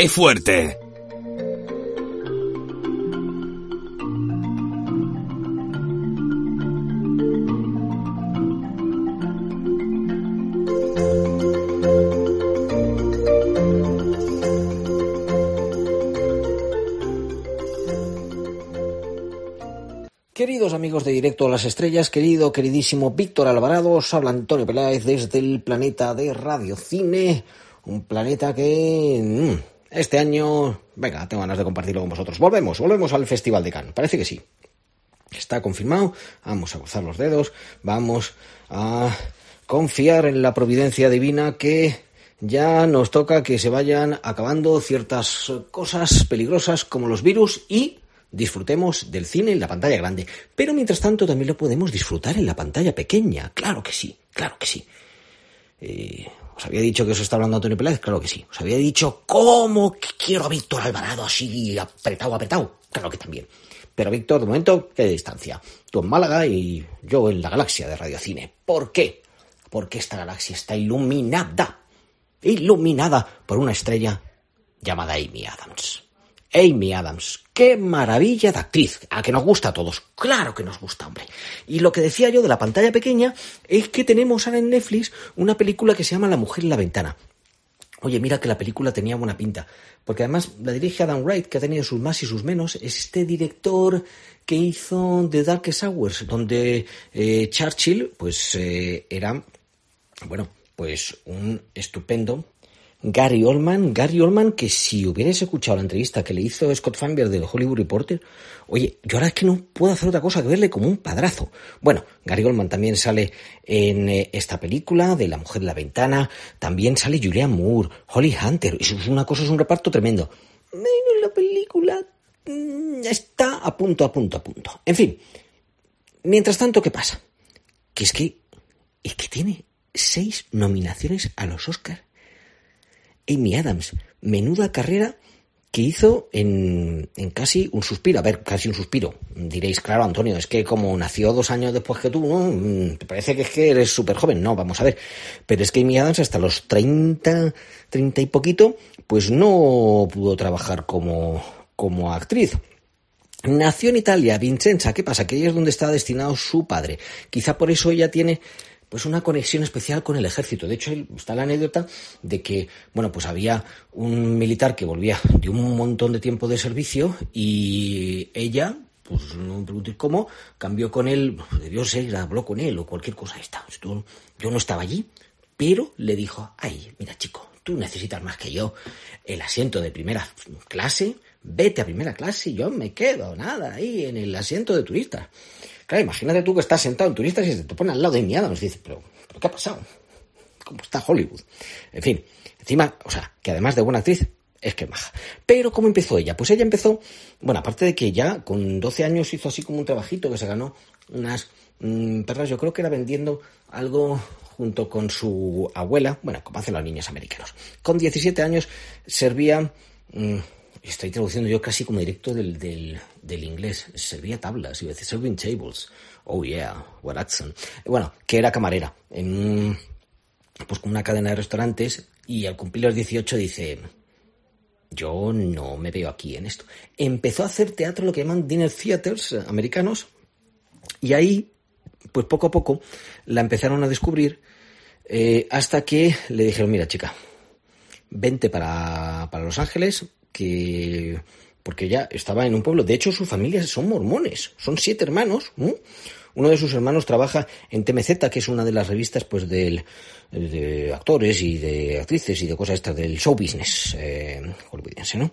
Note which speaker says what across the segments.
Speaker 1: ¡Qué fuerte!
Speaker 2: Queridos amigos de Directo a las Estrellas, querido, queridísimo Víctor Alvarado, os habla Antonio Peláez desde el planeta de Radio Cine, un planeta que mm, este año, venga, tengo ganas de compartirlo con vosotros. Volvemos, volvemos al Festival de Cannes, parece que sí. Está confirmado, vamos a gozar los dedos, vamos a confiar en la providencia divina que ya nos toca que se vayan acabando ciertas cosas peligrosas como los virus y disfrutemos del cine en la pantalla grande. Pero mientras tanto también lo podemos disfrutar en la pantalla pequeña. Claro que sí, claro que sí. Eh, ¿Os había dicho que os está hablando Antonio Peláez? Claro que sí. ¿Os había dicho cómo quiero a Víctor Alvarado así apretado, apretado? Claro que también. Pero Víctor, de momento, qué distancia. Tú en Málaga y yo en la galaxia de Radiocine. ¿Por qué? Porque esta galaxia está iluminada. Iluminada por una estrella llamada Amy Adams. Amy Adams, qué maravilla de actriz, a que nos gusta a todos, claro que nos gusta, hombre. Y lo que decía yo de la pantalla pequeña es que tenemos ahora en Netflix una película que se llama La mujer en la ventana. Oye, mira que la película tenía buena pinta, porque además la dirige Adam Wright, que ha tenido sus más y sus menos, es este director que hizo The Darkest Hours, donde eh, Churchill, pues eh, era, bueno, pues un estupendo Gary Oldman, Gary Oldman, que si hubierais escuchado la entrevista que le hizo Scott Feinberg del Hollywood Reporter, oye, yo ahora es que no puedo hacer otra cosa que verle como un padrazo. Bueno, Gary Oldman también sale en eh, esta película de La mujer de la ventana, también sale Julianne Moore, Holly Hunter, eso es una cosa, es un reparto tremendo. La película mm, está a punto, a punto, a punto. En fin, mientras tanto, ¿qué pasa? Que es que, es que tiene seis nominaciones a los Oscars Amy Adams. Menuda carrera que hizo en, en, casi un suspiro. A ver, casi un suspiro. Diréis, claro, Antonio, es que como nació dos años después que tú, ¿no? Mm, te parece que es que eres súper joven. No, vamos a ver. Pero es que Amy Adams hasta los 30, 30 y poquito, pues no pudo trabajar como, como actriz. Nació en Italia, Vincenza. ¿Qué pasa? Que ahí es donde está destinado su padre. Quizá por eso ella tiene pues una conexión especial con el ejército. De hecho, está la anécdota de que, bueno, pues había un militar que volvía de un montón de tiempo de servicio y ella, pues no me preguntéis cómo, cambió con él, debió ser, habló con él o cualquier cosa. Está. Yo no estaba allí, pero le dijo, ay, mira chico, tú necesitas más que yo el asiento de primera clase, vete a primera clase y yo me quedo, nada, ahí en el asiento de turista. Claro, imagínate tú que estás sentado en turistas y se te pone al lado de mi nos dice, pero, pero ¿qué ha pasado? ¿Cómo está Hollywood? En fin, encima, o sea, que además de buena actriz, es que maja. Pero ¿cómo empezó ella? Pues ella empezó, bueno, aparte de que ya con 12 años hizo así como un trabajito que se ganó unas mmm, perras, yo creo que era vendiendo algo junto con su abuela, bueno, como hacen los niños americanos. Con 17 años servía... Mmm, estoy traduciendo yo casi como directo del, del, del inglés. Servía tablas, y decir serving tables. Oh yeah, what accent. Bueno, que era camarera en pues con una cadena de restaurantes y al cumplir los 18 dice, yo no me veo aquí en esto. Empezó a hacer teatro, lo que llaman dinner theaters americanos, y ahí, pues poco a poco, la empezaron a descubrir eh, hasta que le dijeron, mira chica, vente para, para Los Ángeles, que porque ella estaba en un pueblo. De hecho, su familia son mormones, son siete hermanos. Uno de sus hermanos trabaja en TMZ, que es una de las revistas pues del, de actores y de actrices y de cosas estas del show business eh, ¿no?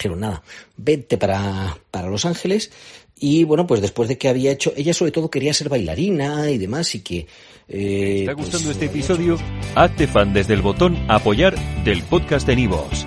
Speaker 2: Pero nada, vete para, para Los Ángeles y bueno, pues después de que había hecho, ella sobre todo quería ser bailarina y demás y que...
Speaker 3: Eh, está pues, gustando este episodio? Hazte fan desde el botón apoyar del podcast de Nivos.